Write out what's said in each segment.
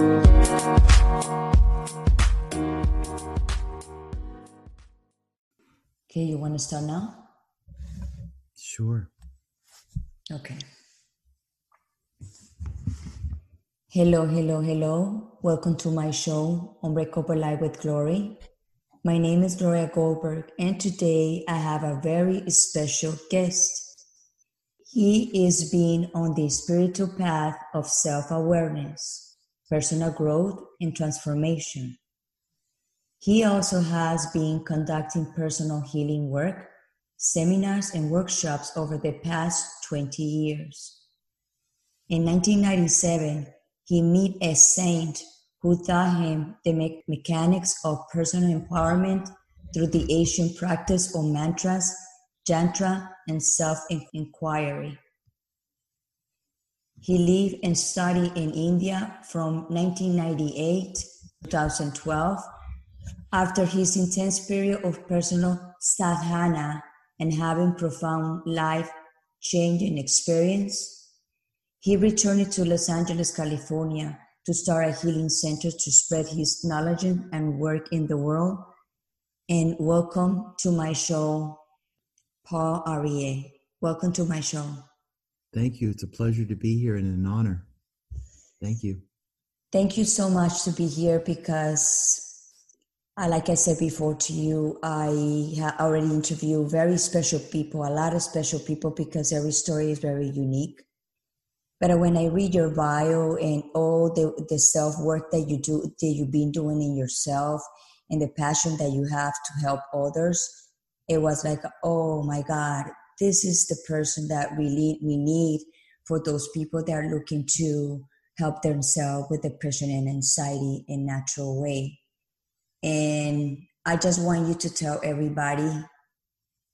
Okay, you want to start now? Sure. Okay. Hello, hello, hello. Welcome to my show, Unbreakable Life with Glory. My name is Gloria Goldberg, and today I have a very special guest. He is being on the spiritual path of self awareness, personal growth, and transformation. He also has been conducting personal healing work, seminars, and workshops over the past 20 years. In 1997, he met a saint who taught him the me- mechanics of personal empowerment through the ancient practice of mantras, yantra, and self inquiry. He lived and studied in India from 1998 to 2012 after his intense period of personal sadhana and having profound life changing experience. He returned to Los Angeles, California to start a healing center to spread his knowledge and work in the world. And welcome to my show, Paul Arie. Welcome to my show. Thank you. It's a pleasure to be here and an honor. Thank you. Thank you so much to be here because, uh, like I said before to you, I already interviewed very special people, a lot of special people, because every story is very unique. But when I read your bio and all the, the self work that you do, that you've been doing in yourself, and the passion that you have to help others, it was like, oh my God, this is the person that we need for those people that are looking to help themselves with depression and anxiety in natural way. And I just want you to tell everybody,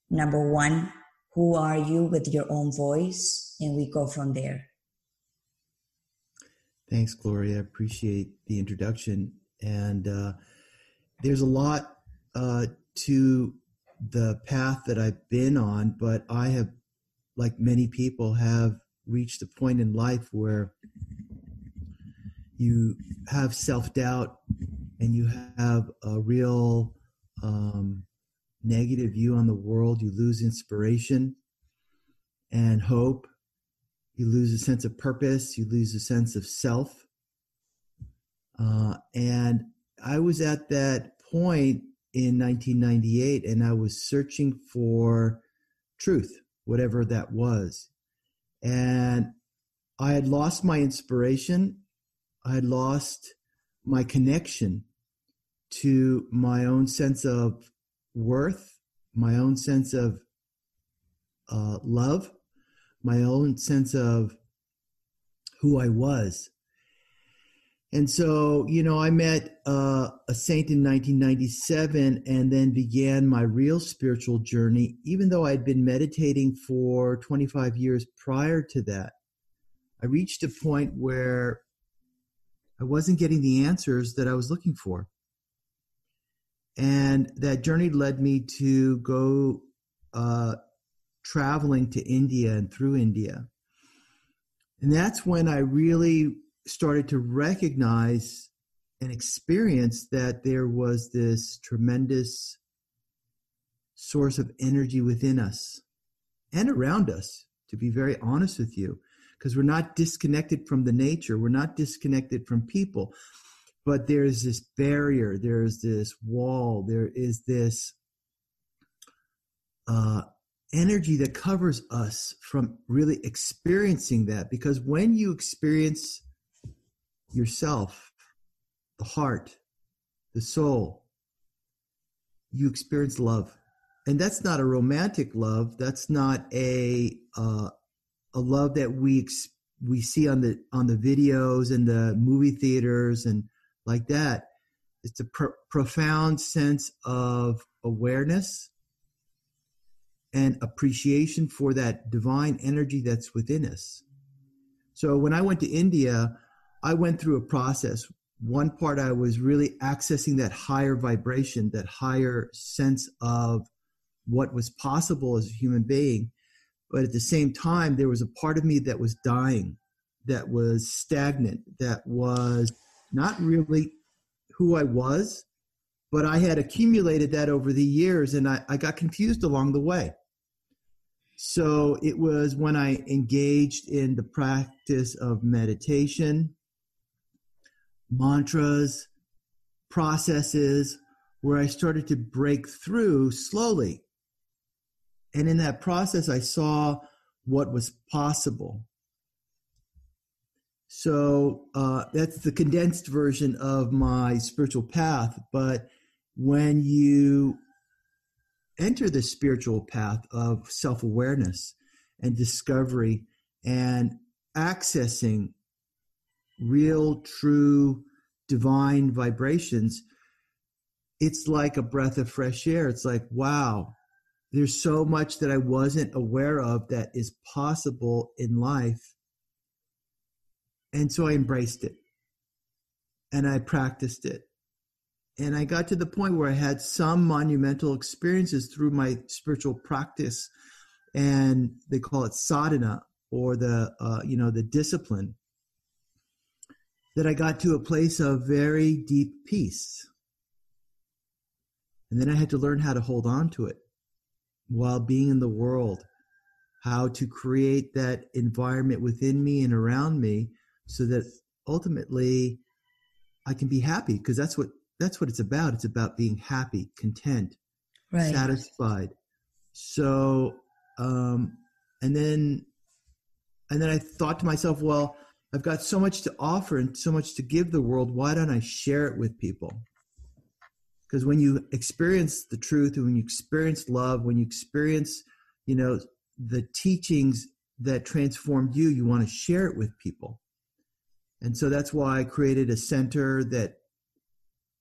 number one, who are you with your own voice, and we go from there. Thanks, Gloria. I appreciate the introduction. And uh, there's a lot uh, to the path that I've been on, but I have, like many people, have reached a point in life where you have self doubt and you have a real um, negative view on the world. You lose inspiration and hope you lose a sense of purpose, you lose a sense of self. Uh, and I was at that point in 1998 and I was searching for truth, whatever that was. And I had lost my inspiration, I had lost my connection to my own sense of worth, my own sense of uh, love my own sense of who I was. And so, you know, I met uh, a saint in 1997 and then began my real spiritual journey, even though I'd been meditating for 25 years prior to that. I reached a point where I wasn't getting the answers that I was looking for. And that journey led me to go uh, traveling to India and through India. And that's when I really started to recognize and experience that there was this tremendous source of energy within us and around us, to be very honest with you, because we're not disconnected from the nature, we're not disconnected from people, but there's this barrier, there's this wall, there is this uh, energy that covers us from really experiencing that because when you experience yourself the heart the soul. You experience love. And that's not a romantic love. That's not a uh, a love that we ex- we see on the on the videos and the movie theaters and like that. It's a pr- profound sense of awareness and appreciation for that divine energy that's within us. So when I went to India, I went through a process. One part I was really accessing that higher vibration, that higher sense of what was possible as a human being. But at the same time, there was a part of me that was dying, that was stagnant, that was not really who I was, but I had accumulated that over the years and I, I got confused along the way. So it was when I engaged in the practice of meditation, mantras, processes, where I started to break through slowly. And in that process, I saw what was possible. So uh, that's the condensed version of my spiritual path. But when you enter the spiritual path of self awareness and discovery and accessing real, true, divine vibrations, it's like a breath of fresh air. It's like, wow, there's so much that I wasn't aware of that is possible in life. And so I embraced it and I practiced it and I got to the point where I had some monumental experiences through my spiritual practice, and they call it sadhana or the uh, you know the discipline. That I got to a place of very deep peace, and then I had to learn how to hold on to it while being in the world, how to create that environment within me and around me, so that ultimately I can be happy because that's what that's what it's about. It's about being happy, content, right. satisfied. So, um, and then, and then I thought to myself, well, I've got so much to offer and so much to give the world. Why don't I share it with people? Because when you experience the truth, when you experience love, when you experience, you know, the teachings that transformed you, you want to share it with people. And so that's why I created a center that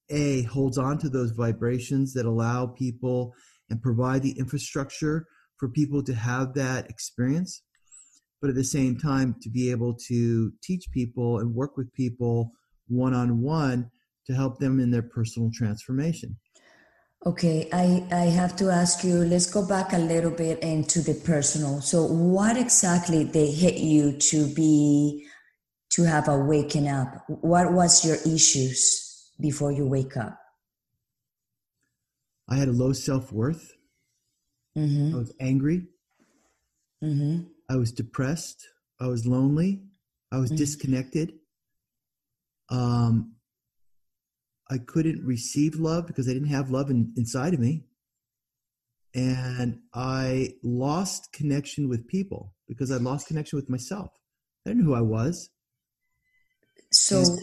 a holds on to those vibrations that allow people and provide the infrastructure for people to have that experience but at the same time to be able to teach people and work with people one on one to help them in their personal transformation okay i i have to ask you let's go back a little bit into the personal so what exactly they hit you to be to have a waking up what was your issues before you wake up? I had a low self worth. Mm-hmm. I was angry. Mm-hmm. I was depressed. I was lonely. I was mm-hmm. disconnected. Um, I couldn't receive love because I didn't have love in, inside of me. And I lost connection with people because I lost connection with myself. I didn't know who I was. So, and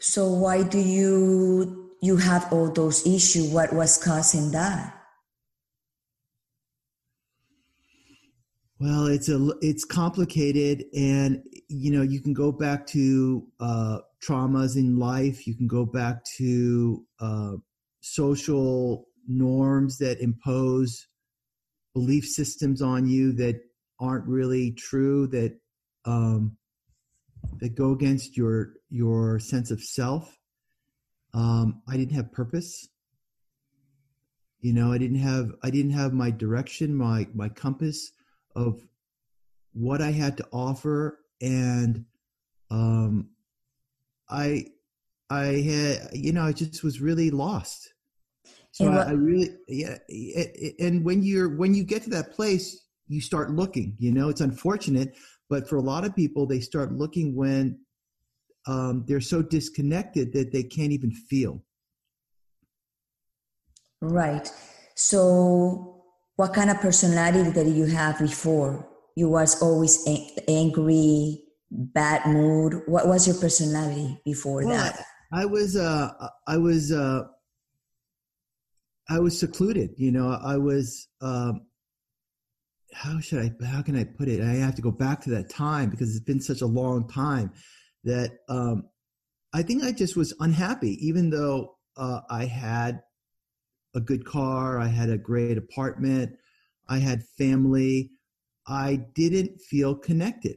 so why do you you have all those issues? What was causing that? Well, it's a it's complicated, and you know you can go back to uh, traumas in life. You can go back to uh, social norms that impose belief systems on you that aren't really true. That um, that go against your your sense of self. Um, I didn't have purpose. You know, I didn't have I didn't have my direction, my my compass of what I had to offer, and um, I I had you know I just was really lost. So I, I really yeah, and when you're when you get to that place, you start looking. You know, it's unfortunate, but for a lot of people, they start looking when um, they're so disconnected that they can't even feel. Right. So, what kind of personality did you have before? You was always angry, bad mood. What was your personality before well, that? I, I was. Uh, I was. Uh, I was secluded. You know, I was. Um, how should I? How can I put it? I have to go back to that time because it's been such a long time that um, I think I just was unhappy, even though uh, I had a good car, I had a great apartment, I had family. I didn't feel connected.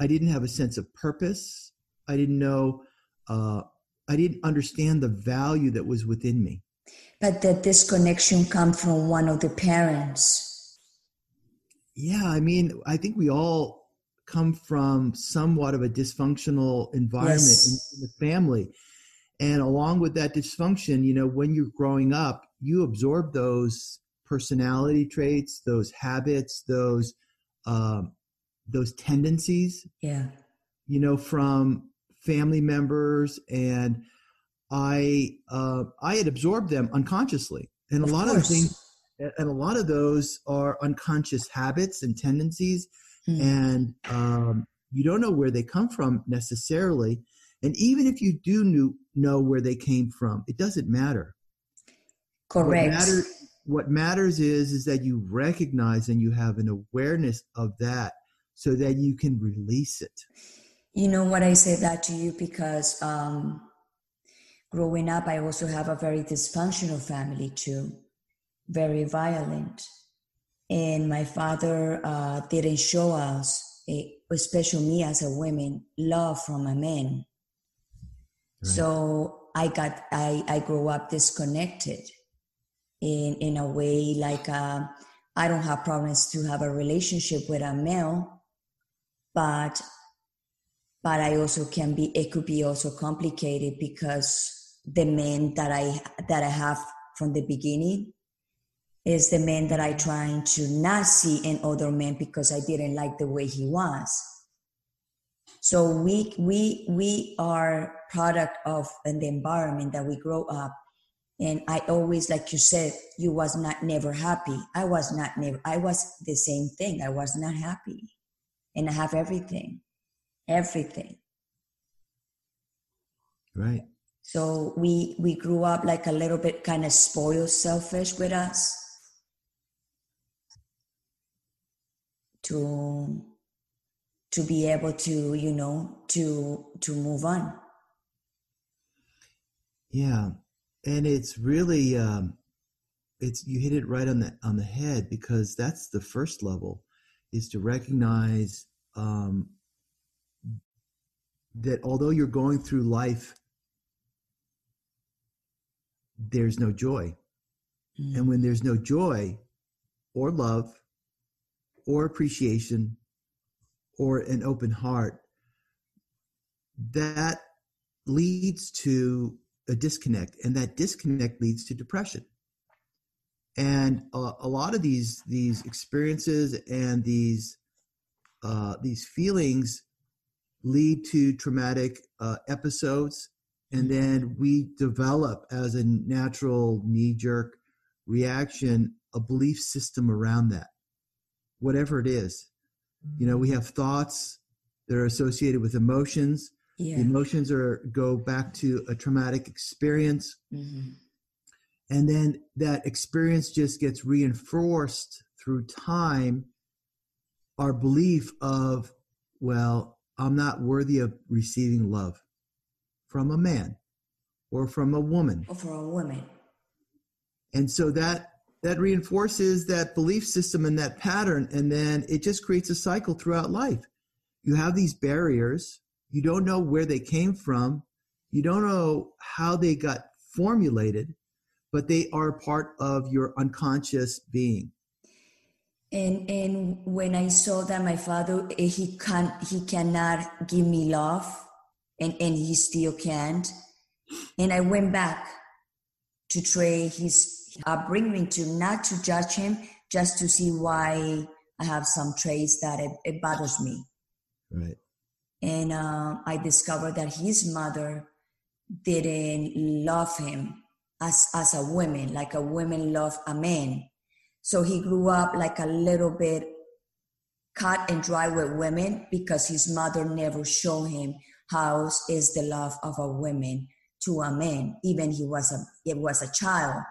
I didn't have a sense of purpose. I didn't know, uh, I didn't understand the value that was within me. But that disconnection come from one of the parents. Yeah, I mean, I think we all come from somewhat of a dysfunctional environment yes. in, in the family and along with that dysfunction you know when you're growing up you absorb those personality traits those habits those um, those tendencies yeah. you know from family members. And i uh, i had absorbed them unconsciously. And a of lot course. of things and a lot of those are unconscious habits and tendencies. Mm. and um, you don't know where they come from necessarily. And even if you do knew, know where they came from it doesn't matter correct what matters, what matters is is that you recognize and you have an awareness of that so that you can release it you know what i say that to you because um, growing up i also have a very dysfunctional family too very violent. And my father uh, didn't show us, a, especially me as a woman, love from a man. So I got, I, I grew up disconnected in, in a way like uh, I don't have problems to have a relationship with a male, but but I also can be it could be also complicated because the men that I that I have from the beginning is the man that I trying to not see in other men because I didn't like the way he was. So we we we are product of and the environment that we grow up. And I always, like you said, you was not never happy. I was not never. I was the same thing. I was not happy, and I have everything, everything. Right. So we we grew up like a little bit kind of spoiled, selfish with us to to be able to you know to to move on. Yeah. And it's really um it's you hit it right on the on the head because that's the first level is to recognize um that although you're going through life there's no joy. Mm. and when there's no joy or love or appreciation or an open heart, that leads to a disconnect, and that disconnect leads to depression. And a, a lot of these these experiences and these uh, these feelings lead to traumatic uh, episodes, and then we develop as a natural knee jerk reaction a belief system around that whatever it is. You know, we have thoughts that are associated with emotions. Yeah. The emotions are go back to a traumatic experience. Mm-hmm. And then that experience just gets reinforced through time. Our belief of, well, I'm not worthy of receiving love from a man or from a woman. Or from a woman. And so that that reinforces that belief system and that pattern and then it just creates a cycle throughout life. You have these barriers. You don't know where they came from. You don't know how they got formulated but they are part of your unconscious being. And and when i saw that my father eh, he can he cannot give me love and and he still can't and i went back to try his uh, bring me to not to judge him, just to see why I have some traits that it, it bothers me. Right. And uh, I discovered that his mother didn't love him as as a woman, like a woman love a man. So he grew up like a little bit cut and dry with women because his mother never showed him how is the love of a woman to a man, even he was a it was a child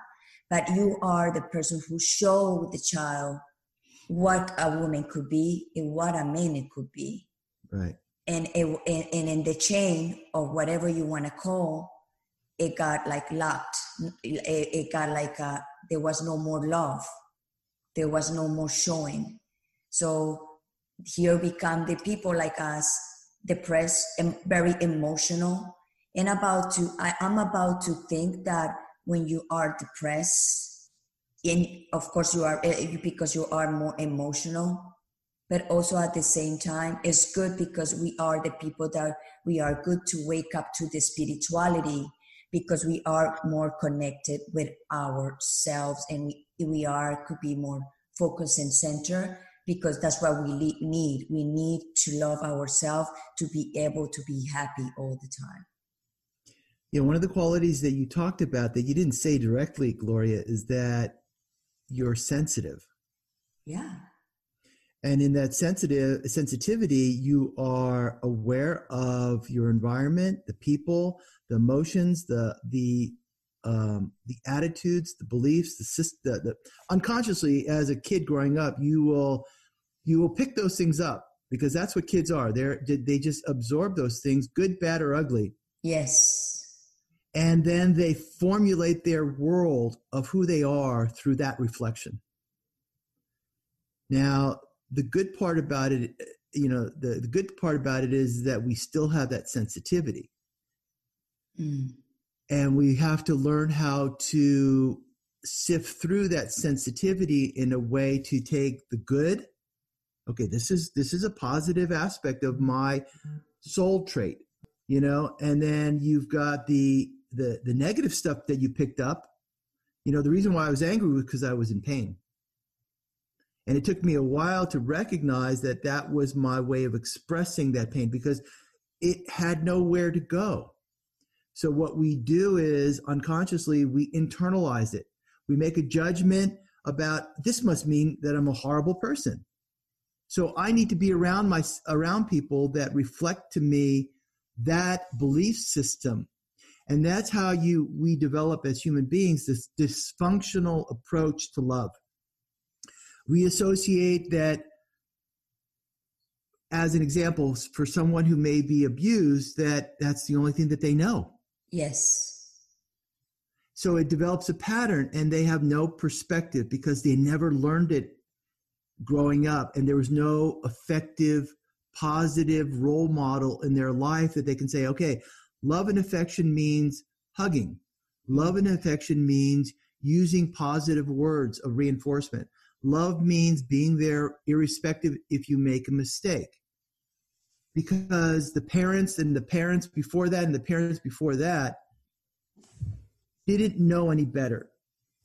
but you are the person who showed the child what a woman could be and what a man it could be. Right. And it, and in the chain of whatever you want to call, it got like locked. It, it got like a, uh, there was no more love. There was no more showing. So here become the people like us, depressed and very emotional, and about to. I, I'm about to think that when you are depressed and of course you are eh, because you are more emotional but also at the same time it's good because we are the people that we are good to wake up to the spirituality because we are more connected with ourselves and we, are could be more focused and center because that's what we need. We need to love ourselves to be able to be happy all the time you know one of the qualities that you talked about that you didn't say directly gloria is that you're sensitive. Yeah. And in that sensitive sensitivity you are aware of your environment the people the emotions the the um, the attitudes the beliefs the, system, the, the unconsciously as a kid growing up you will you will pick those things up because that's what kids are. They're they just absorb those things good bad or ugly. Yes and then they formulate their world of who they are through that reflection now the good part about it, you know, the, the good part about it is that we still have that sensitivity. Mm. And we have to learn how to sift through that sensitivity in a way to take the good. Okay, this is this is a positive aspect of my soul trait, you know, and then you've got the the the negative stuff that you picked up. You know, the reason why I was angry was because I was in pain. And it took me a while to recognize that that was my way of expressing that pain because it had nowhere to go. So what we do is unconsciously we internalize it. We make a judgment about this must mean that I'm a horrible person. So I need to be around my around people that reflect to me that belief system. And that's how you we develop as human beings this dysfunctional approach to love. We associate that as an example for someone who may be abused that that's the only thing that they know. Yes. So it develops a pattern and they have no perspective because they never learned it growing up. And there was no effective positive role model in their life that they can say okay love and affection means hugging love and affection means using positive words of reinforcement Love means being there irrespective if you make a mistake. Because the parents and the parents before that and the parents before that didn't know any better.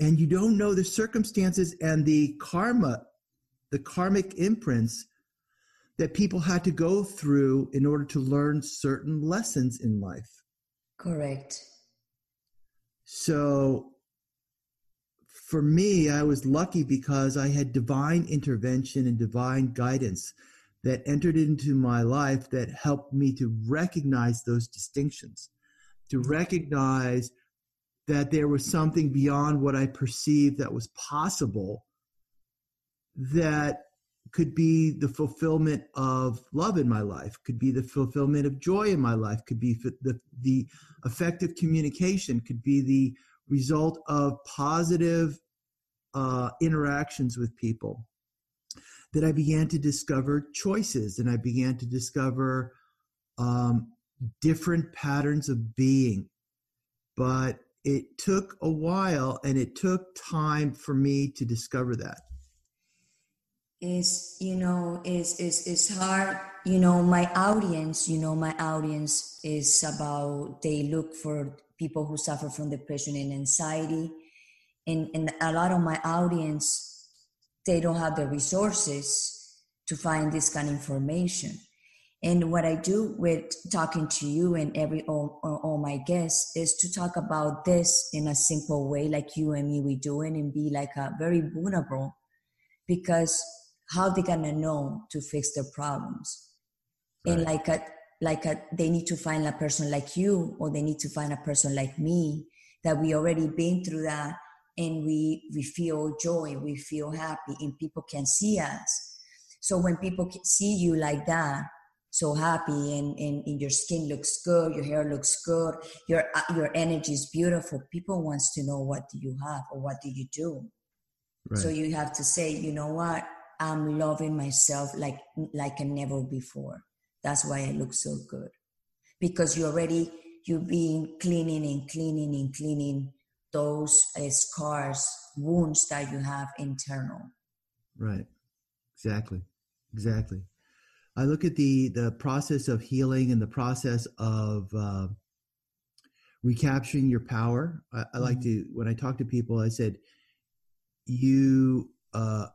And you don't know the circumstances and the karma, the karmic imprints that people had to go through in order to learn certain lessons in life. Correct. So for me, I was lucky because I had divine intervention and divine guidance that entered into my life that helped me to recognize those distinctions, to mm-hmm. recognize that there was something beyond what I perceived that was possible that could be the fulfillment of love in my life, could be the fulfillment of joy in my life, could be the, the effective communication, could be the result of positive uh, interactions with people that I began to discover choices and I began to discover um, different patterns of being. But it took a while and it took time for me to discover that. Is you know is is is hard. You know my audience. You know my audience is about they look for people who suffer from depression and anxiety and, and a lot of my audience they don't have the resources to find this kind of information and what i do with talking to you and every all, all my guests is to talk about this in a simple way like you and me we doing and be like a very vulnerable because how they gonna know to fix their problems right. and like a like a, they need to find a person like you or they need to find a person like me that we already been through that and we we feel joy we feel happy and people can see us so when people see you like that so happy and, and, and your skin looks good your hair looks good your uh, your energy is beautiful people wants to know what do you have or what do you do right. so you have to say you know what i'm loving myself like like a never before that's why i look so good because you already you've been cleaning and cleaning and cleaning those uh, scars, wounds that you have internal. Right. Exactly. exactly. I look at the the process of healing and the process of uh, recapturing your power. I, I like mm-hmm. to when I talk to people, I said, you uh,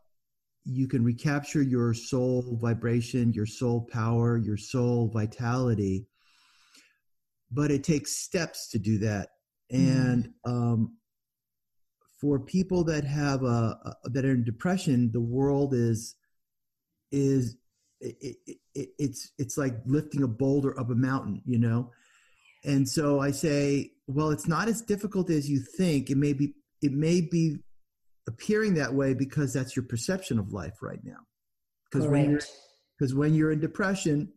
you can recapture your soul vibration, your soul power, your soul vitality, but it takes steps to do that. And mm. um, for people that have a, a, that are in depression, the world is is it, it, it, it's it's like lifting a boulder up a mountain, you know. And so I say, well, it's not as difficult as you think. It may be it may be appearing that way because that's your perception of life right now. Because when you're because when you're in depression,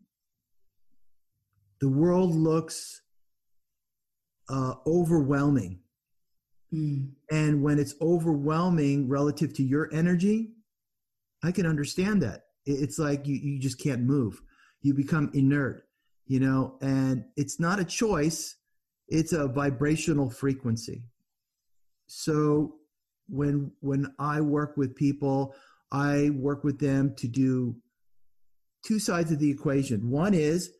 the world looks uh, overwhelming. Mm. And when it's overwhelming relative to your energy, I can understand that. It's like you, you just can't move. You become inert, you know, and it's not a choice, it's a vibrational frequency. So when when I work with people, I work with them to do two sides of the equation. One is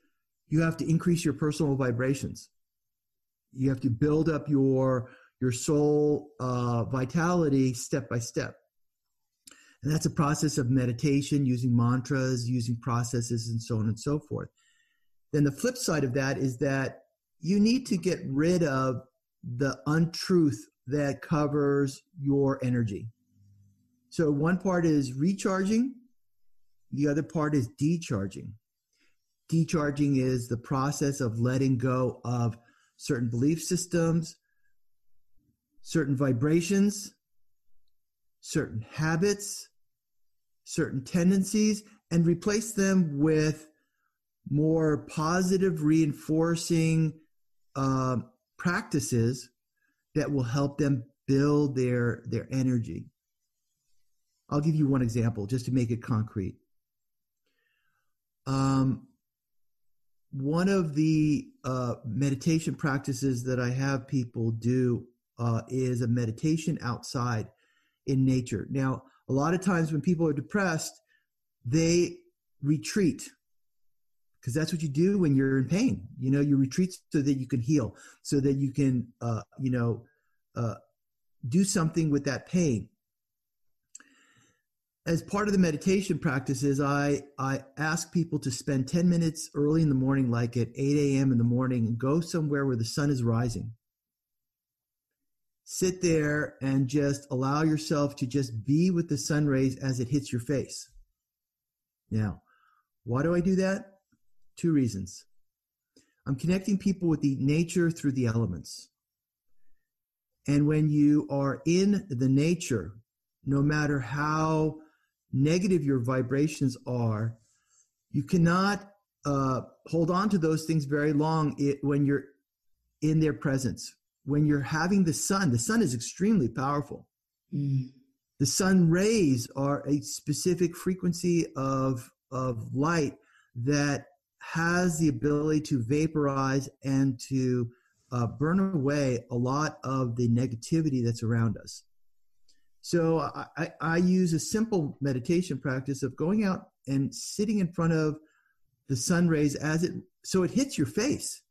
you have to increase your personal vibrations. You have to build up your your soul uh, vitality step by step. And that's a process of meditation, using mantras, using processes, and so on and so forth. Then the flip side of that is that you need to get rid of the untruth that covers your energy. So one part is recharging, the other part is decharging. Decharging is the process of letting go of certain belief systems, certain vibrations, certain habits, certain tendencies, and replace them with more positive, reinforcing uh, practices that will help them build their their energy. I'll give you one example just to make it concrete. Um, one of the uh, meditation practices that I have people do uh, is a meditation outside in nature. Now, a lot of times when people are depressed, they retreat because that's what you do when you're in pain. You know, you retreat so that you can heal, so that you can, uh, you know, uh, do something with that pain. As part of the meditation practices, I, I ask people to spend 10 minutes early in the morning, like at 8 a.m. in the morning, and go somewhere where the sun is rising. Sit there and just allow yourself to just be with the sun rays as it hits your face. Now, why do I do that? Two reasons. I'm connecting people with the nature through the elements. And when you are in the nature, no matter how negative your vibrations are, you cannot uh, hold on to those things very long it, when you're in their presence. When you're having the sun, the sun is extremely powerful. Mm. The sun rays are a specific frequency of, of light that has the ability to vaporize and to uh, burn away a lot of the negativity that's around us. So I, I, use a simple meditation practice of going out and sitting in front of the sun rays as it so it hits your face,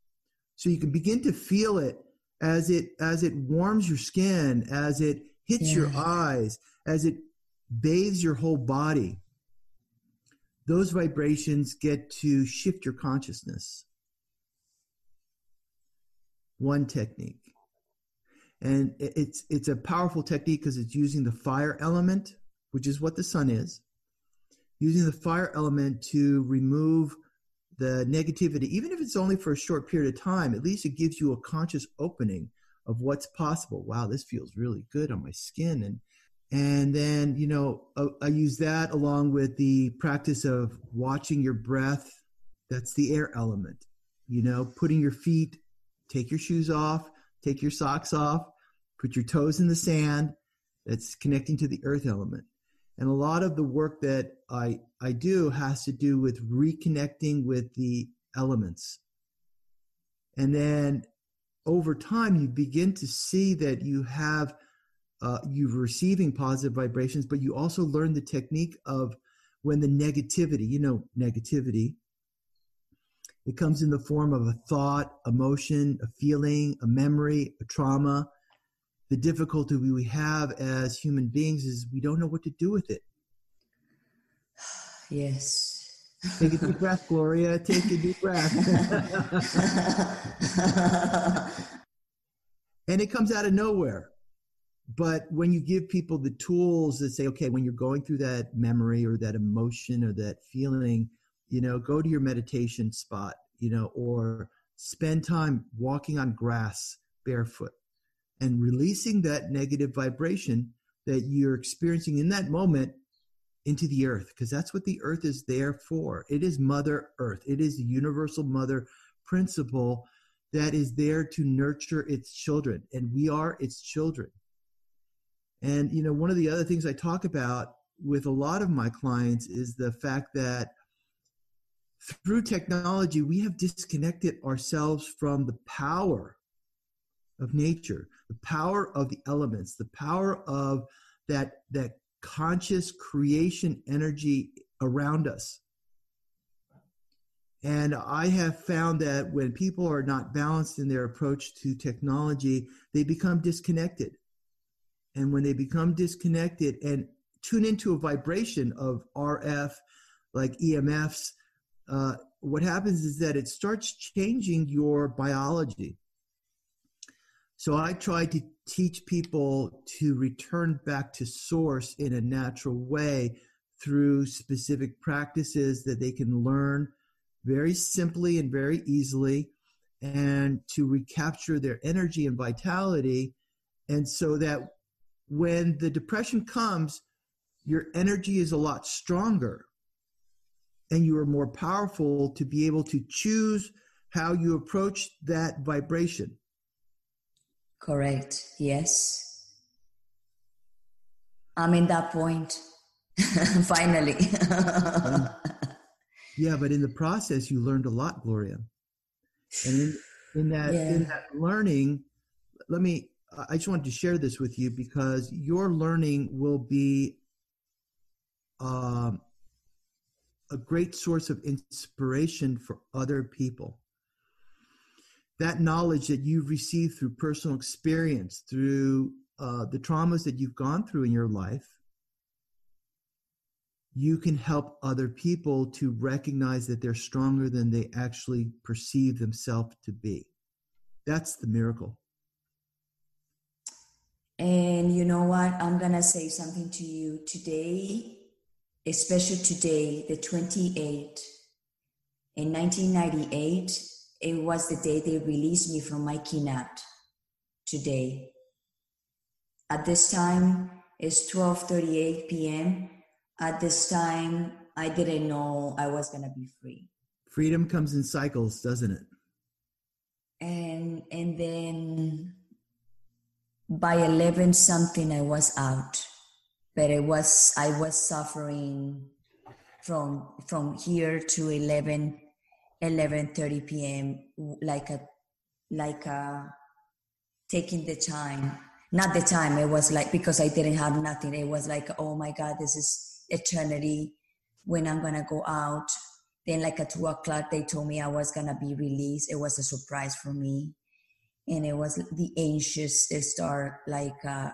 so you can begin to feel it as it as it warms your skin, as it hits yeah. your eyes, as it bathes your whole body those vibrations get to shift your consciousness. One technique. And it's, it's a powerful technique because it's using the fire element, which is what the sun is, using the fire element to remove the negativity, even if it's only for a short period of time, at least it gives you a conscious opening of what's possible. Wow, this feels really good on my skin. And and then, you know, I, I use that along with the practice of watching your breath. That's the air element. You know, putting your feet, take your shoes off, take your socks off, put your toes in the sand. That's connecting to the earth element. And a lot of the work that I, I do has to do with reconnecting with the elements. And then over time, you begin to see that you have – uh, you're receiving positive vibrations, but you also learn the technique of when the negativity, you know, negativity, it comes in the form of a thought, emotion, a feeling, a memory, a trauma. The difficulty we have as human beings is we don't know what to do with it. Yes. Take a deep breath, Gloria. Take a deep breath. and it comes out of nowhere. But when you give people the tools that say, okay, when you're going through that memory or that emotion or that feeling, you know, go to your meditation spot, you know, or spend time walking on grass barefoot and releasing that negative vibration that you're experiencing in that moment into the earth because that's what the earth is there for. It is Mother Earth. It is the universal mother principle that is there to nurture its children and we are its children. And you know, one of the other things I talk about with a lot of my clients is the fact that through technology we have disconnected ourselves from the power of nature, the power of the elements, the power of that that conscious creation energy around us. And I have found that when people are not balanced in their approach to technology, they become disconnected. And when they become disconnected and tune into a vibration of RF, like EMFs, uh, what happens is that it starts changing your biology. So I try to teach people to return back to source in a natural way through specific practices that they can learn very simply and very easily and to recapture their energy and vitality and so that when the depression comes your energy is a lot stronger and you are more powerful to be able to choose how you approach that vibration Correct. Yes. I'm in that point. Finally. yeah, but in the process, you learned a lot, Gloria. And in, in that yeah. in that learning, let me. I just wanted to share this with you because your learning will be um, a great source of inspiration for other people that knowledge that you've received through personal experience, through uh, the traumas that you've gone through in your life, you can help other people to recognize that they're stronger than they actually perceive themselves to be. That's the miracle. And you know what? I'm going to say something to you today, especially today, the 28th. In 1998, it was the day they released me from my kidnap today at this time it's 12:38 p.m. at this time i didn't know i was going to be free freedom comes in cycles doesn't it and and then by 11 something i was out. But it was i was suffering from from here to 11 11:30 p.m. like a like a taking the time. Not the time it was like because i didn't have nothing. It was like oh my god this is eternity when i'm gonna go out. Then like at two o'clock they told me i was gonna be released. It was a surprise for me and it was the anxious start like uh,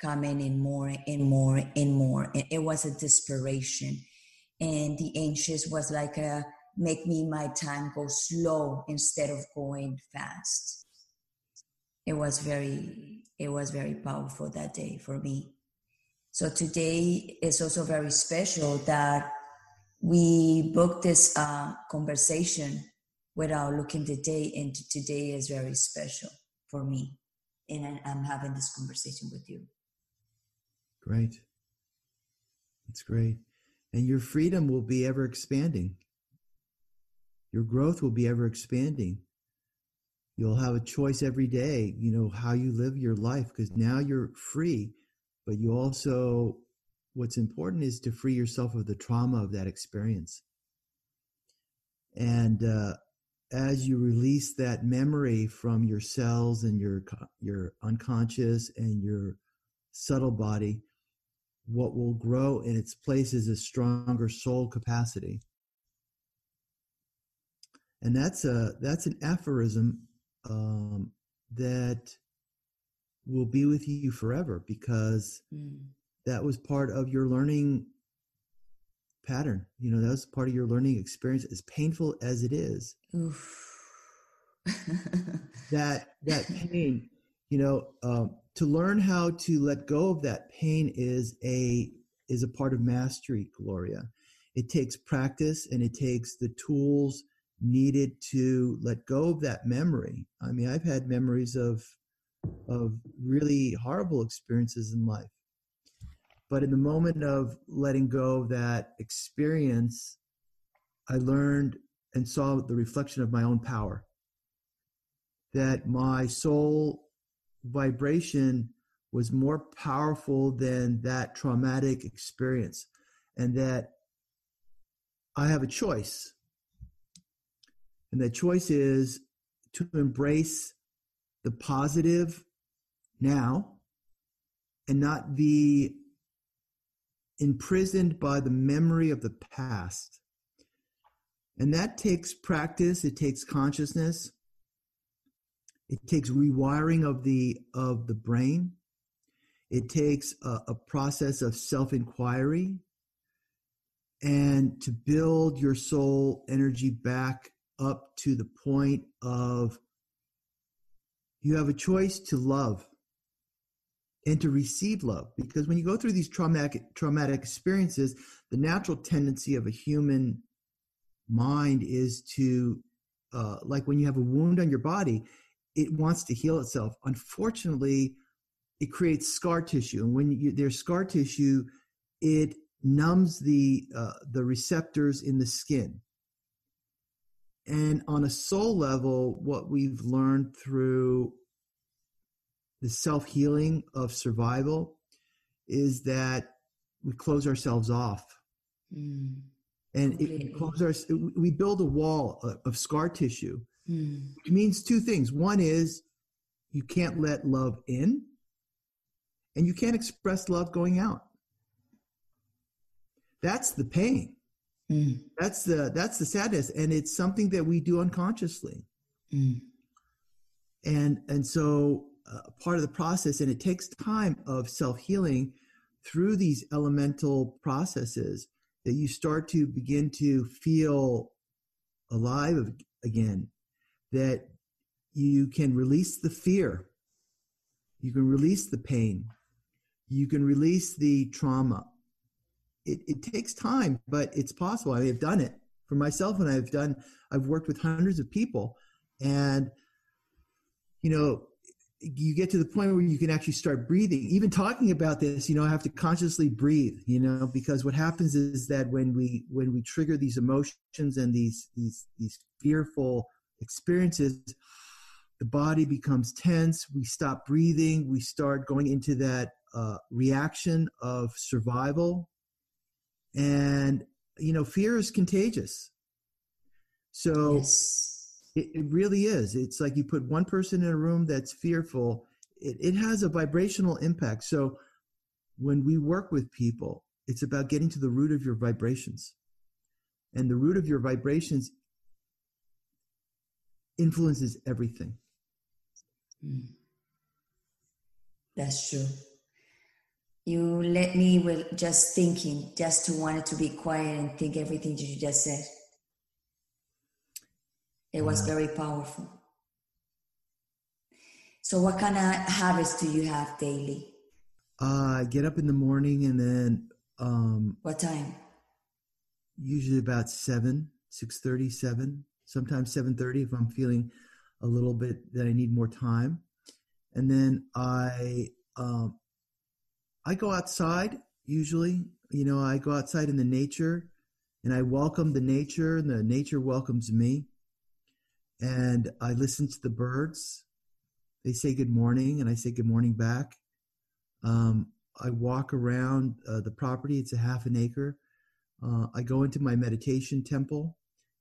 coming in more and more and more. And it was a desperation. And the anxious was like a make me my time go slow instead of going fast. It was very it was very powerful that day for me. So today is also very special that we booked this uh, conversation without looking the day and today is very special for me. And i'm having this conversation with you. Great. It's great. And your freedom will be ever expanding. Your growth will be ever expanding. You'll have a choice every day, you know, how you live your life because now you're free, but you also, what's important is to free yourself of the trauma of that experience. And uh, as you release that memory from your cells and your your unconscious and your subtle body, what will grow in its place is a stronger soul capacity. And that's a that's an aphorism um, that will be with you forever because mm. that was part of your learning pattern. You know, that was part of your learning experience, as painful as it is. that that pain, you know, um, to learn how to let go of that pain is a is a part of mastery, Gloria. It takes practice and it takes the tools needed to let go of that memory. I mean, I've had memories of of really horrible experiences in life. But in the moment of letting go of that experience, I learned and saw the reflection of my own power. That my soul vibration was more powerful than that traumatic experience, and that I have a choice. And that choice is to embrace the positive now and not be imprisoned by the memory of the past. And that takes practice, it takes consciousness, it takes rewiring of the of the brain. It takes a, a process of self-inquiry and to build your soul energy back up to the point of you have a choice to love and to receive love because when you go through these traumatic traumatic experiences the natural tendency of a human mind is to uh, like when you have a wound on your body it wants to heal itself. Unfortunately it creates scar tissue and when you, there's scar tissue it numbs the uh, the receptors in the skin. And on a soul level what we've learned through the self healing of survival is that we close ourselves off. Mm. And it, close our, we build a wall of scar tissue, mm. which means two things. One is you can't let love in, and you can't express love going out. That's the pain. Mm. That's the that's the sadness, and it's something that we do unconsciously. Mm. And and so a part of the process and it takes time of self-healing through these elemental processes that you start to begin to feel alive again that you can release the fear you can release the pain you can release the trauma. It, it takes time but it's possible. I have done it for myself and i've done i've worked with hundreds of people and you know you get to the point where you can actually start breathing. Even talking about this you know i have to consciously breathe you know because what happens is that when we when we trigger these emotions and these these these fearful experiences the body becomes tense. We stop breathing. We start going into that uh, reaction of survival. And you know fear is contagious. So yes it, it really is. It's like you put one person in a room that's fearful, it, it has a vibrational impact. So when we work with people, it's about getting to the root of your vibrations. And the root of your vibrations influences everything. Mm. That's true. You let me with just thinking, just to want it to be quiet and think everything that you just said. It was very powerful. So, what kind of habits do you have daily? Uh, I get up in the morning and then. Um, what time? Usually about seven, six thirty, seven. Sometimes seven thirty if I'm feeling a little bit that I need more time, and then I um, I go outside. Usually, you know, I go outside in the nature, and I welcome the nature, and the nature welcomes me and I listen to the birds. They say good morning, and I say good morning back. Um, I walk around uh, the property. It's a half an acre. Uh, I go into my meditation temple.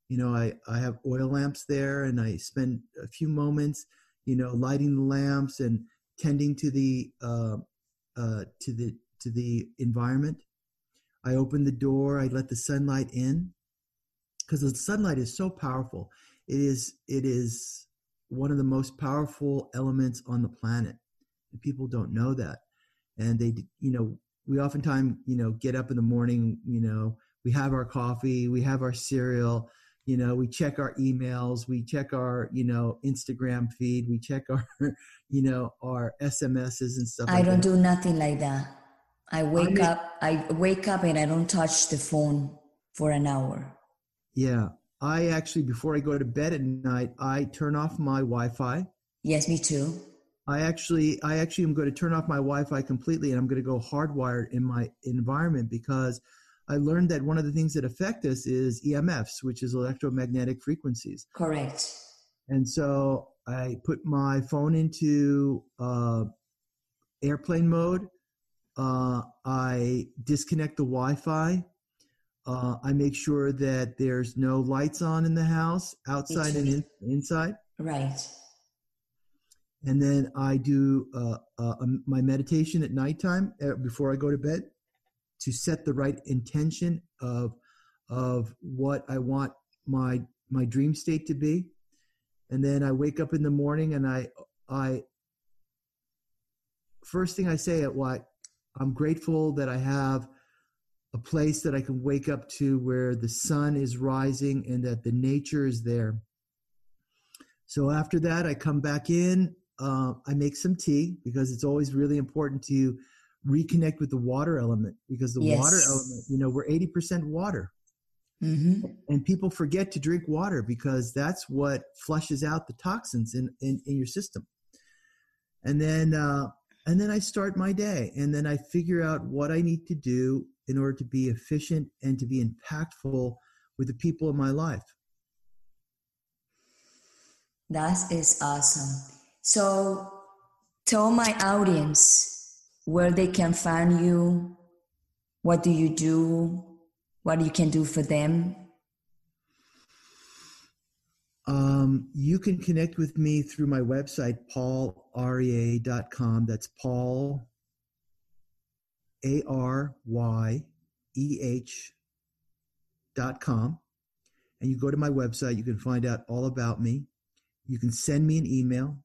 You know, I, I have oil lamps there, and I spend a few moments, you know, lighting the lamps and tending to the uh, uh, to the to the environment. I open the door, I let the sunlight in because the sunlight is so powerful. It is it is one of the most powerful elements on the planet. And people don't know that. And they you know, we oftentimes, you know, get up in the morning, you know, we have our coffee, we have our cereal, you know we check our emails we check our you know instagram feed we check our you know our sms's and stuff i like don't that. do nothing like that i wake I mean, up i wake up and i don't touch the phone for an hour yeah i actually before i go to bed at night i turn off my wi-fi yes me too i actually i actually am going to turn off my wi-fi completely and i'm going to go hardwired in my environment because I learned that one of the things that affect us is EMFs, which is electromagnetic frequencies. Correct. And so I put my phone into uh, airplane mode. Uh, I disconnect the Wi-Fi. Uh, I make sure that there's no lights on in the house, outside and in, inside. Right. And then I do uh, uh, my meditation at nighttime uh, before I go to bed to set the right intention of of what I want my my dream state to be. And then I wake up in the morning and I I first thing I say at what I'm grateful that I have a place that I can wake up to where the sun is rising and that the nature is there. So after that, I come back in. Uh, I make some tea because it's always really important to reconnect with the water element because the yes. water element, you know, we're 80% water. Mm-hmm. And people forget to drink water because that's what flushes out the toxins in, in, in your system. And then, uh, and then I start my day and then I figure out what I need to do in order to be efficient and to be impactful with the people in my life. That is awesome. So tell my audience where they can find you, what do you do, what you can do for them? Um, you can connect with me through my website, paularyeh.com. That's Paul, A R Y E H dot com. And you go to my website, you can find out all about me. You can send me an email.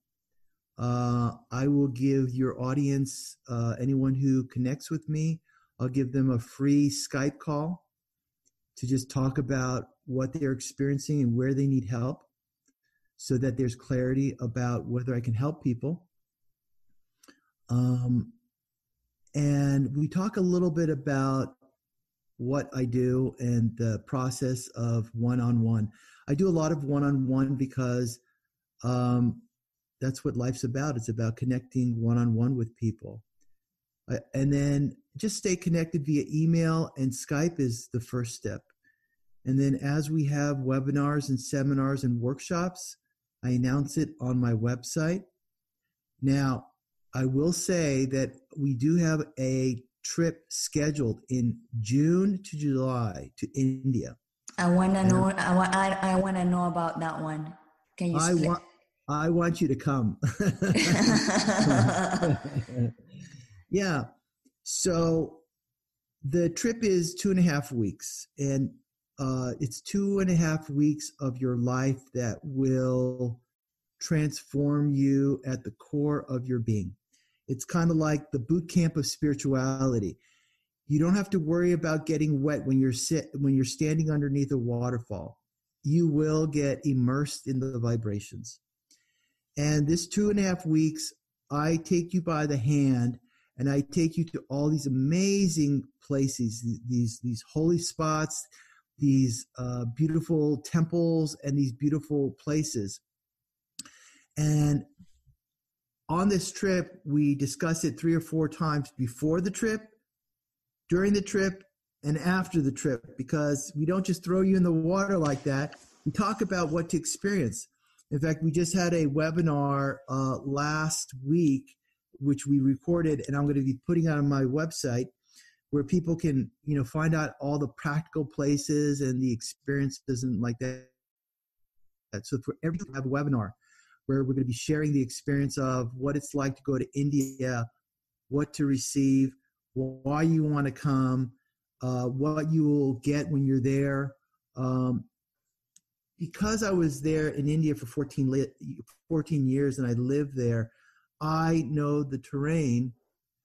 Uh, I will give your audience, uh, anyone who connects with me, I'll give them a free Skype call to just talk about what they're experiencing and where they need help so that there's clarity about whether I can help people. Um, and we talk a little bit about what I do and the process of one on one. I do a lot of one on one because um, that's what life's about. It's about connecting one on one with people. Uh, and then just stay connected via email and Skype is the first step. And then as we have webinars and seminars and workshops, I announce it on my website. Now, I will say that we do have a trip scheduled in June to July to India. I want to know. I want. I, I want to know about that one. Can you? I want. I want you to come. yeah. So the trip is two and a half weeks, and uh, it's two and a half weeks of your life that will transform you at the core of your being. It's kind of like the boot camp of spirituality. You don't have to worry about getting wet when you're sit when you're standing underneath a waterfall. You will get immersed in the vibrations. And this two and a half weeks, I take you by the hand and I take you to all these amazing places, these, these holy spots, these uh, beautiful temples, and these beautiful places. And on this trip, we discuss it three or four times before the trip, during the trip, and after the trip because we don't just throw you in the water like that. We talk about what to experience. In fact, we just had a webinar uh, last week, which we recorded, and I'm going to be putting on my website, where people can, you know, find out all the practical places and the experiences and like that. So for every have a webinar where we're going to be sharing the experience of what it's like to go to India, what to receive, why you want to come, uh, what you will get when you're there. Um, because I was there in India for 14, 14 years and I lived there, I know the terrain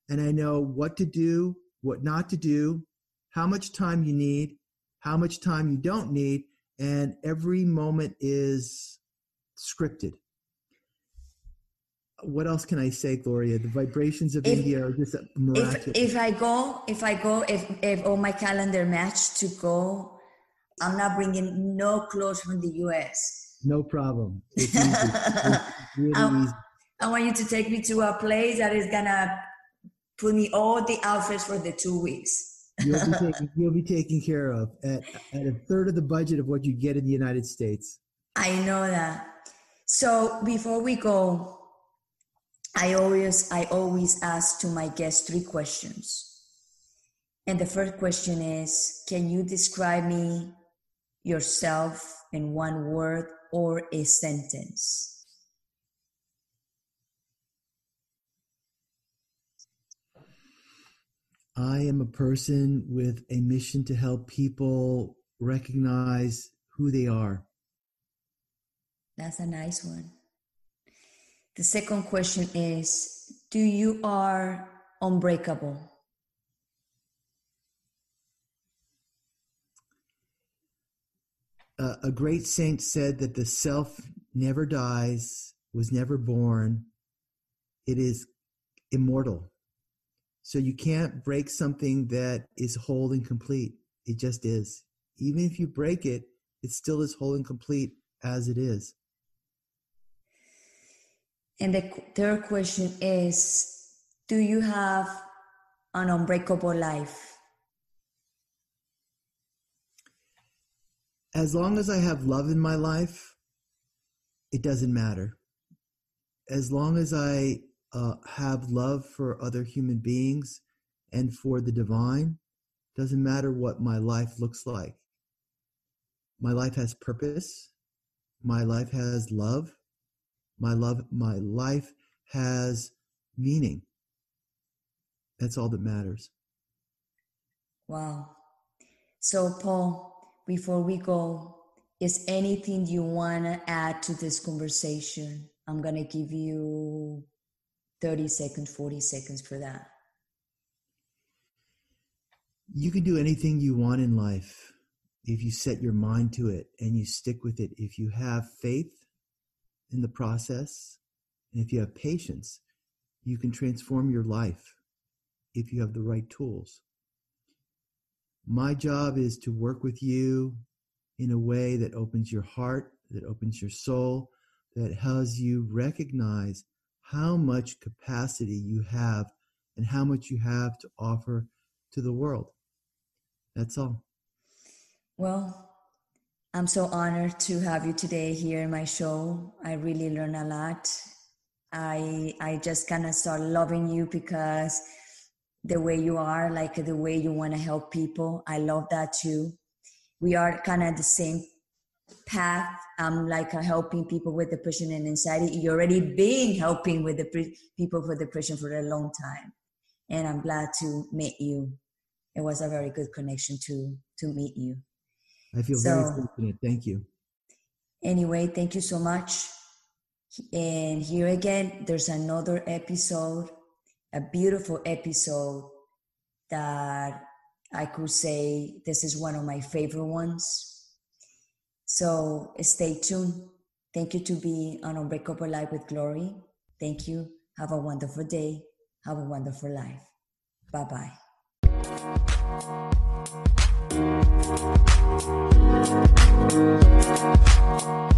and I know what to do, what not to do, how much time you need, how much time you don't need, and every moment is scripted. What else can I say, Gloria? The vibrations of if, India are just miraculous. If, if I go, if I go, if if all my calendar match to go, I'm not bringing no clothes from the U.S. No problem. It's easy. it's really I, easy. I want you to take me to a place that is gonna put me all the outfits for the two weeks. you'll, be taking, you'll be taken care of at, at a third of the budget of what you get in the United States. I know that. So before we go, I always I always ask to my guests three questions. And the first question is, can you describe me yourself in one word or a sentence? I am a person with a mission to help people recognize who they are. That's a nice one. The second question is Do you are unbreakable? Uh, a great saint said that the self never dies, was never born, it is immortal. So you can't break something that is whole and complete. It just is. Even if you break it, it still is whole and complete as it is. And the third question is Do you have an unbreakable life? As long as I have love in my life, it doesn't matter. As long as I uh, have love for other human beings and for the divine. Doesn't matter what my life looks like. My life has purpose. My life has love. My love, my life has meaning. That's all that matters. Wow. So, Paul, before we go, is anything you want to add to this conversation? I'm going to give you 30 seconds, 40 seconds for that? You can do anything you want in life if you set your mind to it and you stick with it. If you have faith in the process and if you have patience, you can transform your life if you have the right tools. My job is to work with you in a way that opens your heart, that opens your soul, that helps you recognize how much capacity you have and how much you have to offer to the world. That's all. Well, I'm so honored to have you today here in my show. I really learned a lot. I I just kind of start loving you because the way you are, like the way you want to help people. I love that too. We are kind of the same path i'm like helping people with depression and anxiety you're already been helping with the pre- people with depression for a long time and i'm glad to meet you it was a very good connection to to meet you i feel so, very fortunate thank you anyway thank you so much and here again there's another episode a beautiful episode that i could say this is one of my favorite ones so stay tuned. Thank you to be on Unbreakable Life with Glory. Thank you. Have a wonderful day. Have a wonderful life. Bye bye. Thank you.